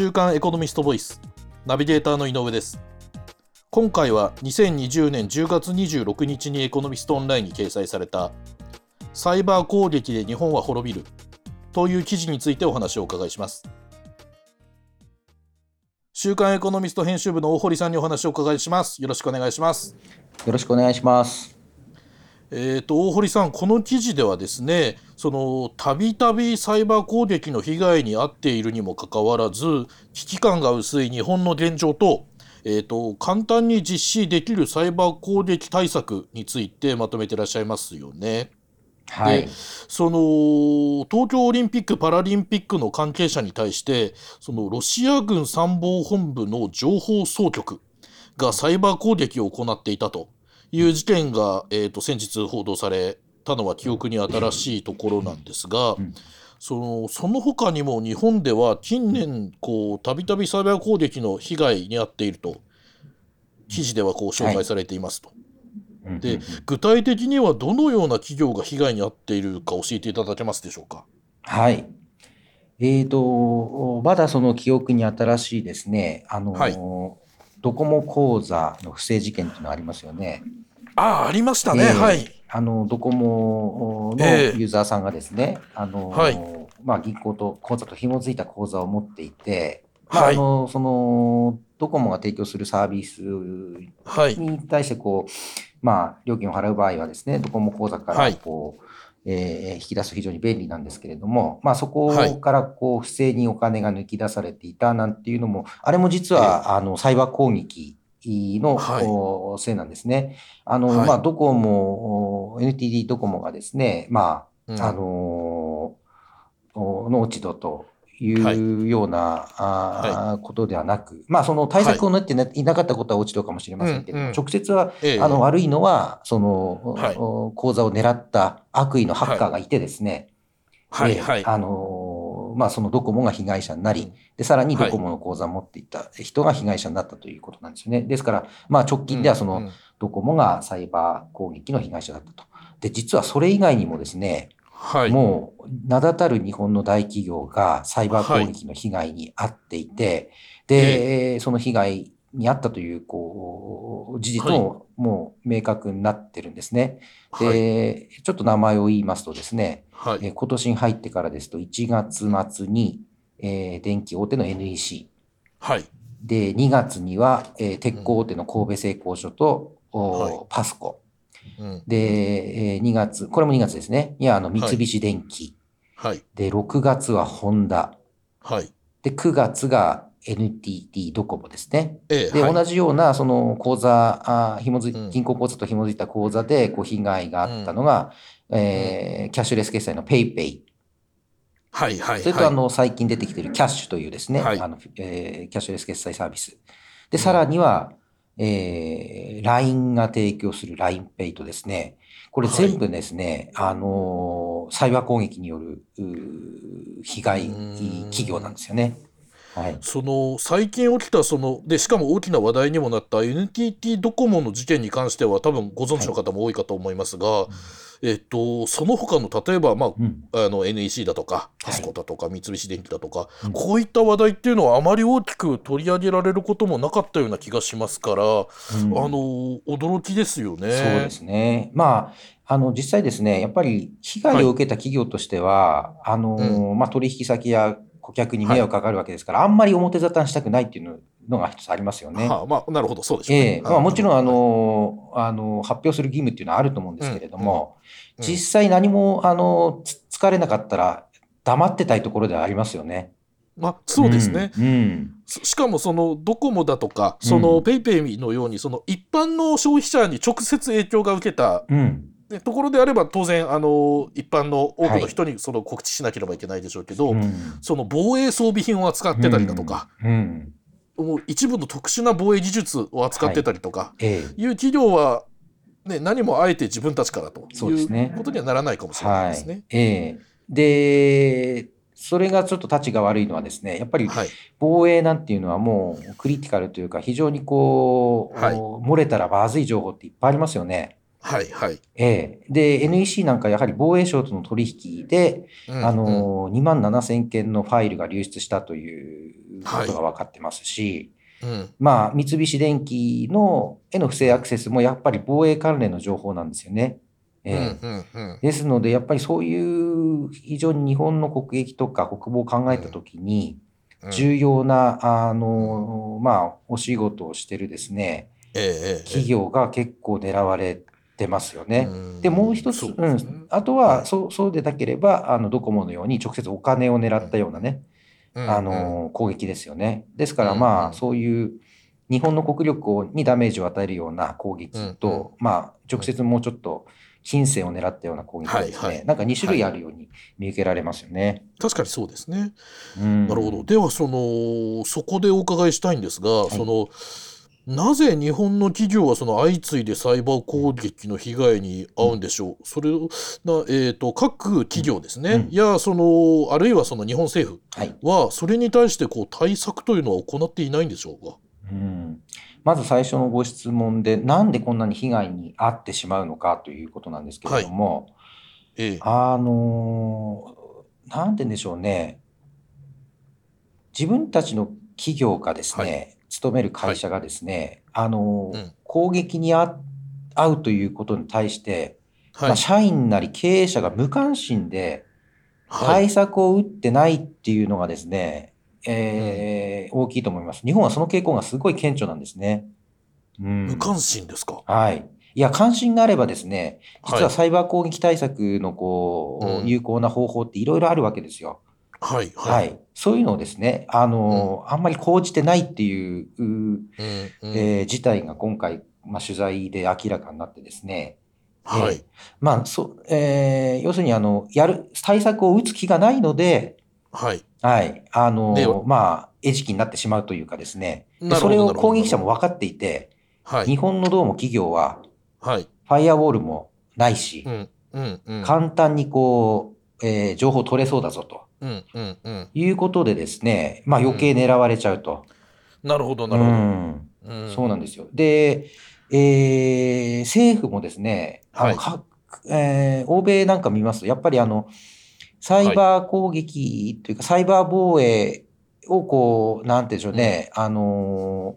週刊エコノミストボイスナビゲーターの井上です。今回は2020年10月26日にエコノミストオンラインに掲載されたサイバー攻撃で日本は滅びるという記事についてお話をお伺いします。週刊エコノミスト編集部の大堀さんにお話をお伺いします。よろしくお願いします。よろしくお願いします。えーと、大堀さん、この記事ではですね、そのたびたびサイバー攻撃の被害に遭っているにもかかわらず、危機感が薄い日本の現状と、えーと、簡単に実施できるサイバー攻撃対策についてまとめていらっしゃいますよね。はい、その東京オリンピック・パラリンピックの関係者に対してそのロシア軍参謀本部の情報総局がサイバー攻撃を行っていたという事件が、えーと、先日報道されたのは記憶に新しいところなんですが、うん、そのその他にも日本では近年こうたびたびサイバー攻撃の被害に遭っていると記事ではこう紹介されていますと。はい、で具体的にはどのような企業が被害に遭っているか教えていただけますでしょうか？はい。えーと、まだその記憶に新しいですね、あの、はい、ドコモ口座の不正事件っていうのありますよね。ああ、ありましたね。えー、はい。あの、ドコモのユーザーさんがですね、えー、あの、はい、まあ、銀行と口座と紐づいた口座を持っていて、まあ、あの、その、ドコモが提供するサービスに対して、こう、まあ、料金を払う場合はですね、ドコモ口座からこう、えー、引き出すと非常に便利なんですけれども、まあ、そこからこう不正にお金が抜き出されていたなんていうのも、あれも実は、あのサイバー攻撃の、はい、せいなんですね。あの、はい、まあ、ドコモ、NTT ドコモがですね、まあ、うん、あの、農地度とい。うような、はい、あことではなく、まあ、その対策を練っていなかったことは落ち度かもしれませんけど、うんうん、直接は、えー、あの悪いのは、その、はい、口座を狙った悪意のハッカーがいてですね、はい、はい、あの、まあ、そのドコモが被害者になり、で、さらにドコモの口座を持っていた人が被害者になったということなんですよね。ですから、まあ、直近ではその、ドコモがサイバー攻撃の被害者だったと。で、実はそれ以外にもですね、はい、もう名だたる日本の大企業がサイバー攻撃の被害に遭っていて、はい、で、えー、その被害に遭ったという、こう、事実ももう明確になってるんですね。はい、で、ちょっと名前を言いますとですね、はい、えー、今年に入ってからですと1月末に、えー、電気大手の NEC。はい。で、2月には、えー、鉄鋼大手の神戸製鋼所と、はい、パスコ。で、えー、2月、これも2月ですね。いや、あの、三菱電機。はい。で、6月はホンダ。はい。で、9月が NTT ドコモですね。ええ、で、はい、同じような、その口座、あ紐づ銀行口座と紐づいた口座で、こう、被害があったのが、うん、えー、キャッシュレス決済の PayPay。はいはい。それと、あの、最近出てきているキャッシュというですね、はい、あの、えー、キャッシュレス決済サービス。で、さらには、えー、LINE が提供する LINEPay とですね、これ全部ですね、はい、あのサイバー攻撃による被害企業なんですよね。はい、その最近起きたそのでしかも大きな話題にもなった NTT ドコモの事件に関しては多分ご存知の方も多いかと思いますが、はいえっと、その他の例えば、まあ、うん、あの NEC だとかパスコだとか、三菱電機だとか、はい、こういった話題っていうのはあまり大きく取り上げられることもなかったような気がしますから、うん、あの驚きですよね。そうですね。まああの実際ですね、やっぱり被害を受けた企業としては、はい、あの、うん、まあ、取引先や顧客に迷惑かかるわけですから、はい、あんまり表沙汰にしたくないっていうのが一つありますよね。はあ、まあ、なるほど、そうでしょうね。えー、まあ、もちろん、あの、あの、発表する義務っていうのはあると思うんですけれども、うんうん、実際何も、あの、疲れなかったら、黙ってたいところではありますよね。まあ、そうですね、うんうん、しかもそのドコモだとかそのペイペイのようにその一般の消費者に直接影響が受けた、うんところであれば当然あの一般の多くの人にその告知しなければいけないでしょうけど、はい、その防衛装備品を扱ってたりだとか、うん。うん、もう一部の特殊な防衛技術を扱ってたりとか、はい、いう企業は、ね、何もあえて自分たちからということにはならないかもしれないですね。はい、えー、でそれがちょっと立ちが悪いのはですね、やっぱり防衛なんていうのはもうクリティカルというか、非常にこう、はい、漏れたらまずい情報っていっぱいありますよね。はいはい。ええ。で、NEC なんかやはり防衛省との取引で、うん、あの、2万7千件のファイルが流出したといことが分かってますし、うん、まあ、三菱電機のへの不正アクセスもやっぱり防衛関連の情報なんですよね。えー、ですので、やっぱりそういう非常に日本の国益とか国防を考えたときに、重要な、あの、まあ、お仕事をしてるですね、企業が結構狙われてますよね。で、もう一つ、うん、あとは、そうそうでなければ、あの、ドコモのように直接お金を狙ったようなね、あの、攻撃ですよね。ですから、まあ、そういう日本の国力にダメージを与えるような攻撃と、まあ、直接もうちょっと金銭を狙ったような攻撃ですね、はいはい、なんか2種類あるように見受けられますよね。はい、確かにそうですね。なるほど。では、その、そこでお伺いしたいんですが、はい、その、なぜ日本の企業はその相次いでサイバー攻撃の被害に遭うんでしょう、それな、えーと、各企業ですね、うん、いやそのあるいはその日本政府は、それに対してこう対策というのは行っていないんでしょうか？うん。まず最初のご質問で、なんでこんなに被害に遭ってしまうのかということなんですけれども、はい。ええ、あの、なんて言うんでしょうね、自分たちの企業がですね、はい、勤める会社がですね、はい、あの、うん、攻撃に遭うということに対して、まあ、社員なり経営者が無関心で対策を打ってないっていうのがですね、えー、大きいと思います。日本はその傾向がすごい顕著なんですね。うん、無関心ですか？はい。いや、関心があればですね、実はサイバー攻撃対策のこう、はい、有効な方法っていろいろあるわけですよ。はい、はい、はい。そういうのをですね、あの、うん、あんまり講じてないっていう、うん、えー、事態が今回、まあ、取材で明らかになってですね、はい。えー、まあ、そ、えー、要するに、あの、やる、対策を打つ気がないので、はい。はい。あの、まあ、餌食になってしまうというかですね。それを攻撃者も分かっていて、はい、日本のどうも企業は、はい、ファイアウォールもないし、うんうんうん、簡単にこう、えー、情報取れそうだぞと、うんうんうん、いうことでですね、まあ余計狙われちゃうと。うん、なるほど、なるほど、うんうん。そうなんですよ。で、えー、政府もですね、あの、はい、えー、欧米なんか見ますと、やっぱりあの、サイバー攻撃というか、サイバー防衛をこう、なんていうんでしょうね、うん、あの、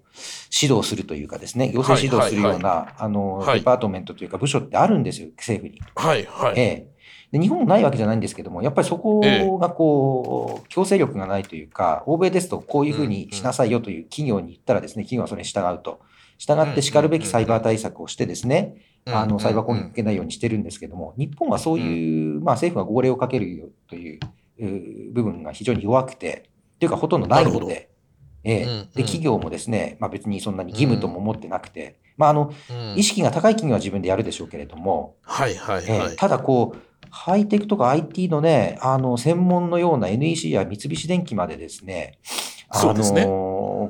指導するというかですね、行政指導するような、はいはいはい、あの、はい、デパートメントというか部署ってあるんですよ、政府に。はいはい。ええで日本もないわけじゃないんですけども、やっぱりそこがこう、強制力がないというか、欧米ですとこういうふうにしなさいよという企業に言ったらですね、企業はそれに従うと。従って叱るべきサイバー対策をしてですね、あの、サイバー攻撃を受けないようにしてるんですけども、日本はそういう、まあ政府が号令をかけるという部分が非常に弱くて、というかほとんどないので、ええ、で、企業もですね、まあ別にそんなに義務とも思ってなくて、まああの、意識が高い企業は自分でやるでしょうけれども、はいはいはい。えただこう、ハイテクとか IT のね、あの、専門のような NEC や三菱電機までですね、あの、ね、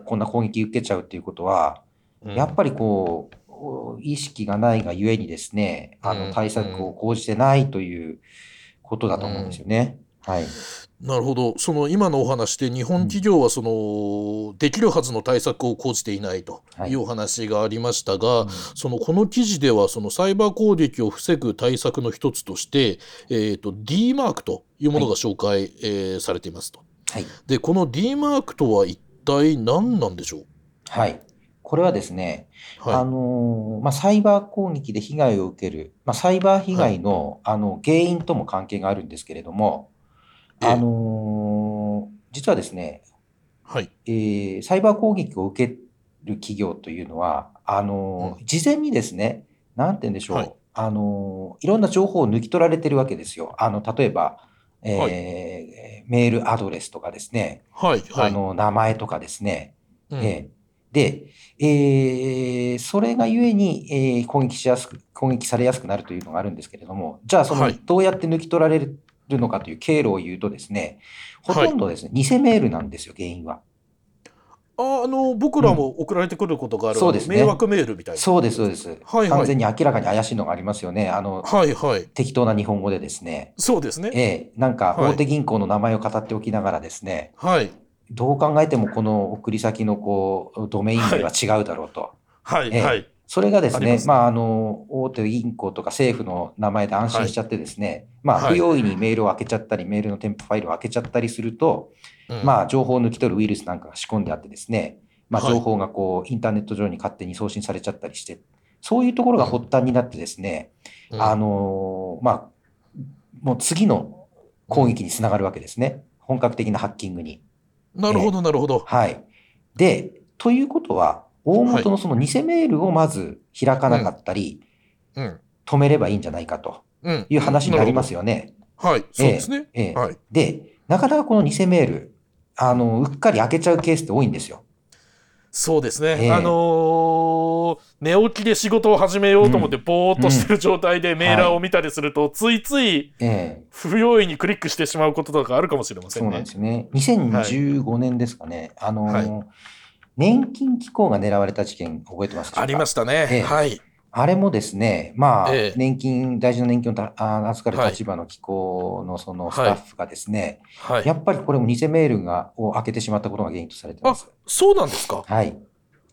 こんな攻撃受けちゃうっていうことは、やっぱりこう、意識がないがゆえにですね、あの対策を講じてないということだと思うんですよね。はい。なるほど、その今のお話で、日本企業はその、できるはずの対策を講じていないとい。うお話がありましたが、はいそのこの記事では、そのサイバー攻撃を防ぐ対策の一つとして、えーと、D マークというものが紹介、はい、えー、されていますと。はい、で、この D マークとは一体何なんでしょう？はい。これはですね、はい、あのまあ、サイバー攻撃で被害を受ける、まあ、サイバー被害の,、あの原因とも関係があるんですけれども、あの実はですね、はい。えー、サイバー攻撃を受ける企業というのは、あの、うん、事前にですね、なんて言うんでしょう、はい、あのいろんな情報を抜き取られてるわけですよ。あの例えば、えー、はい、メールアドレスとかですね、はいはい、あの名前とかですね、うん、えーで、えー、それがゆえに、えー、攻撃しやすく、攻撃されやすくなるというのがあるんですけれども、じゃあ、その、どうやって抜き取られるのかという経路を言うとですね、ほとんどですね、はい、偽メールなんですよ、原因は。ああの僕らも送られてくることがある、うん、そうですね、迷惑メールみたいな。そうです、そうです、はいはい。完全に明らかに怪しいのがありますよね。あの、はいはい、適当な日本語でですね。そうですね。ええなんか大手銀行の名前を語っておきながらですね。はい。どう考えてもこの送り先のこうドメイン名は違うだろうと。はい、はい。それがですね、まあ、あの、大手銀行とか政府の名前で安心しちゃってですね、まあ、不用意にメールを開けちゃったり、メールの添付ファイルを開けちゃったりすると、まあ、情報を抜き取るウイルスなんかが仕込んであってですね、まあ、情報がこう、インターネット上に勝手に送信されちゃったりして、そういうところが発端になってですね、あの、まあ、もう次の攻撃につながるわけですね。本格的なハッキングに。なるほど、なるほど。はい。で、ということは、大元のその偽メールをまず開かなかったり、はいうん、止めればいいんじゃないかという話になりますよね。うん、はい、そうですね。ええ。はい、で、なかなかこの偽メール、あの、うっかり開けちゃうケースって多いんですよ。そうですね。えー、あのー、寝起きで仕事を始めようと思って、ぼーっとしてる状態でメーラーを見たりすると、ついつい、不用意にクリックしてしまうこととかあるかもしれませんね。そうなんですね。2015年ですかね。はい、あのーはい年金機構が狙われた事件覚えてますか？ありましたね。えはい。あれもですね、まあ、え年金、大事な年金を預かる立場の機構のそのスタッフがですね、はい、やっぱりこれも偽メールがを開けてしまったことが原因とされてます。あ、そうなんですか？はい。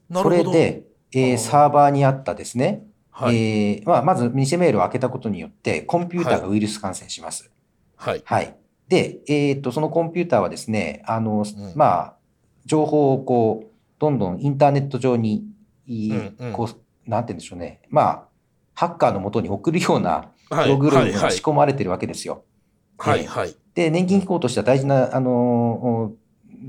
なるほど。それで、えー、サーバーにあったですね、はい、えー、まあ、まず偽メールを開けたことによって、コンピューターがウイルス感染します。はい。はい。で、えっ、ー、と、そのコンピューターはですね、あの、うん、まあ、情報をこう、どんどんインターネット上に、こう、なんて言うんでしょうね。まあ、ハッカーのもとに送るようなプログラムが仕込まれてるわけですよ。はいはい。で、年金機構としては大事な、あの、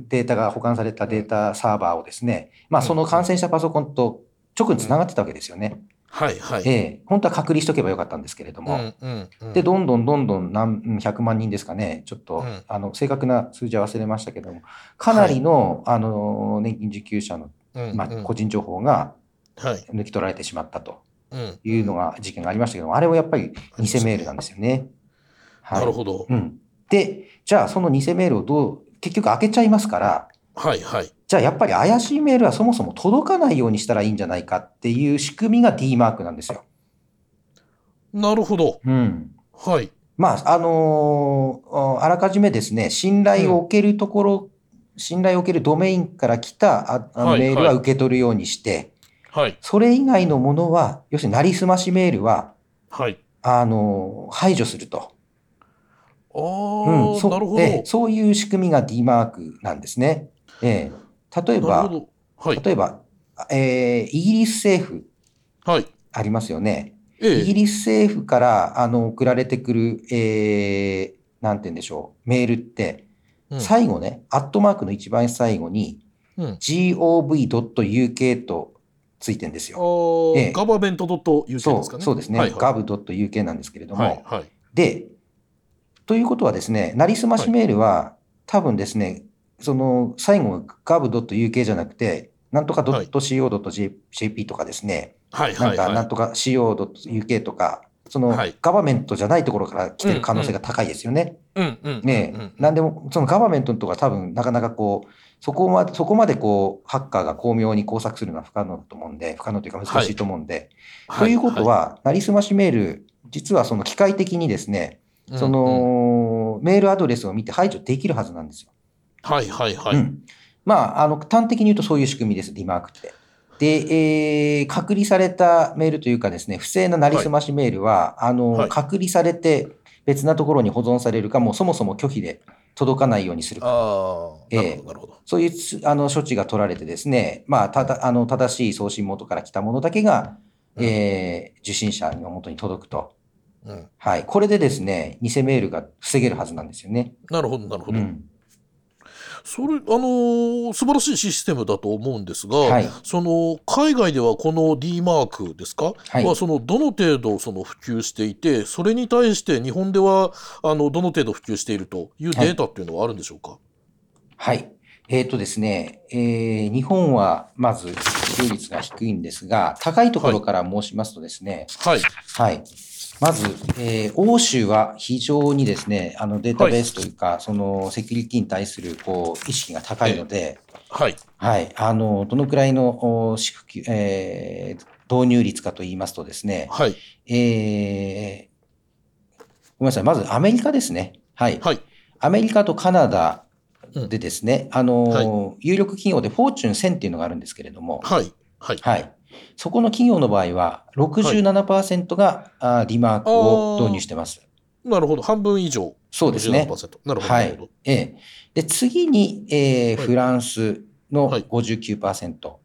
データが保管されたデータサーバーをですね、まあ、その感染者パソコンと直につながってたわけですよね。はいはい。ええ。本当は隔離しとけばよかったんですけれども、うんうんうん、で、どんどんどんどん何百万人ですかね、ちょっと、うん、あの、正確な数字は忘れましたけども、かなりの、はい、あの、年金受給者の、まあ、個人情報が抜き取られてしまったというのが、事件がありましたけども、あれはやっぱり偽メールなんですよね。はい、なるほど。うん。で、じゃあその偽メールをどう、結局開けちゃいますから、はいはい。じゃあやっぱり怪しいメールはそもそも届かないようにしたらいいんじゃないかっていう仕組みが D マークなんですよ。なるほど。うん。はい。まあ、あのー、あらかじめですね、信頼を置けるところ、うん、信頼を置けるドメインから来たああのメールは受け取るようにして、はい。それ以外のものは、要するになりすましメールは、はい。あのー、排除すると。ああ、うん、なるほど。そういう仕組みが D マークなんですね。えー、例えば、はい、例えば、えー、イギリス政府、はい、ありますよね。ええ、イギリス政府からあの送られてくる、えー、なんて言うんでしょう、メールって、うん、最後ね、アットマークの一番最後に、うん、gov.uk とついてるんですよ。ええ、ガバメント .uk ですかね。そうですね。はいはい、gov.uk なんですけれども、はいはい、で、ということはですね、なりすましメールは、はい、多分ですね、その最後が gov.uk じゃなくて、なんとか .co.jp とかですね、はい、なんかなんとか co.uk とか、その、ガバメントじゃないところから来てる可能性が高いですよね。ねなんでも、そのガバメントとか多分なかなかこう、そこまで、そこまでこう、ハッカーが巧妙に工作するのは不可能だと思うんで、不可能というか難しいと思うんで。はい、ということは、なりすましメール、実はその機械的にですね、その、メールアドレスを見て排除できるはずなんですよ。はいはいはい。うん、まあ、あの、端的に言うとそういう仕組みです、ディマークって。で、えー、隔離されたメールというかですね、不正ななりすましメールは、はい、あの、はい、隔離されて別なところに保存されるか、もうそもそも拒否で届かないようにするか。あえー、なるほど。そういうあの処置が取られてですね、まあ、ただ、あの、正しい送信元から来たものだけが、うん、えー、受信者の元に届くと。うん、はい。これでですね、偽メールが防げるはずなんですよね。なるほど、なるほど。うんそれ、あのー、素晴らしいシステムだと思うんですが、はい、その海外ではこの D マークですか、はい、はそのどの程度その普及していて、それに対して日本ではあのどの程度普及しているというデータっていうのはあるんでしょうか？はい、はいえっ、ー、とですね、えー、日本はまず普及率が低いんですが、高いところから申しますとですね、はい。はい。まず、えー、欧州は非常にですね、あのデータベースというか、はい、そのセキュリティに対するこう意識が高いので、はい。はい。あの、どのくらいの、えー、導入率かと言いますとですね、はい。えー、ごめんなさい。まずアメリカですね。はい。はい。アメリカとカナダでですね、うん、あの、はい、有力企業でフォーチュン1000っていうのがあるんですけれども、はい。はい。はい。そこの企業の場合は67%が、はい、リマークを導入してます。なるほど。半分以上。そうですね。なるほど。はい。ええ。で、次に、えー、はい、フランスの59%。はい、あ、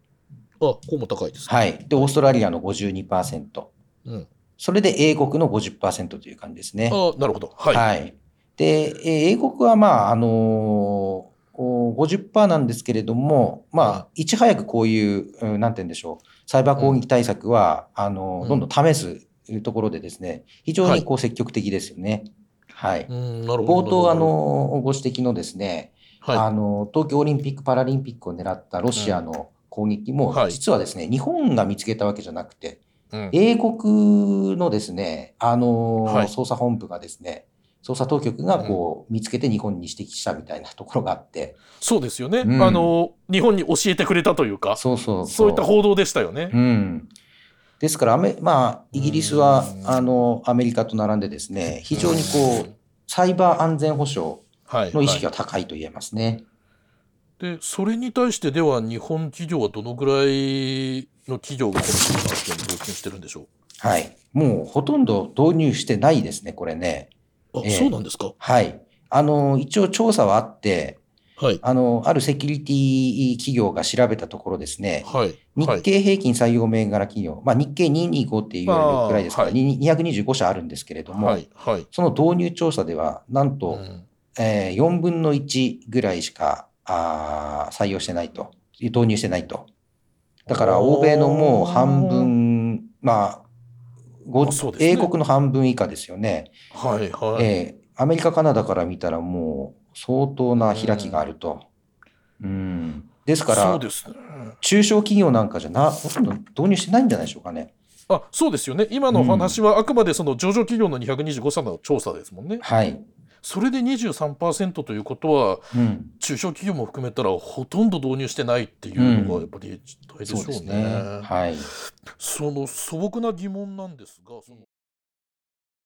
ここも高いです、ね、はい。で、オーストラリアの52%。うん。それで英国の50%という感じですね。あなるほど。はい。はい。で、英国はまあ、あのー、50%なんですけれども、まあ、いち早くこういう、なんて言うんでしょう、サイバー攻撃対策は、あのー、どんどん試すところでですね、非常にこう積極的ですよね。はい。冒頭、あの、ご指摘のですね、はい、あの、東京オリンピック・パラリンピックを狙ったロシアの攻撃も、実はですね、日本が見つけたわけじゃなくて、英国のですね、あの、捜査本部がですね、捜査当局がこう見つけて日本に指摘したみたいなところがあって、そうですよね、うん、あの日本に教えてくれたというかそうそうそう。いった報道でしたよね。うん、ですからアメ、まあ、イギリスはあのアメリカと並んでですね非常にこうサイバー安全保障の意識が高いと言えますね。はい。はい、でそれに対してでは日本企業はどのぐらいの企業がこの新幹線に導入してるんでしょう？はい。もうほとんど導入してないですね、これね。あ、えー、そうなんですか？はい。あの、一応調査はあって、はい、あの、あるセキュリティ企業が調べたところですね、はい、日経平均採用銘柄企業、まあ、日経225っていうくらいですから、はい、225社あるんですけれども、はい。はい、その導入調査では、なんと、うん、えー、4分の1ぐらいしかあ採用してないと、導入してないと。だから欧米のもう半分、まあ、ね、英国の半分以下ですよね。はいはい。えー、アメリカ、カナダから見たらもう相当な開きがあると。うん。ですから、ね、中小企業なんかじゃな、ほとんど導入してないんじゃないでしょうかね。あそうですよね、今の話はあくまでその上場企業の225社の調査ですもんね。はい、それで23%ということは、うん、中小企業も含めたらほとんど導入してないっていうのがやっぱり大でしょうね。うん、うね。はい、その素朴な疑問なんですがその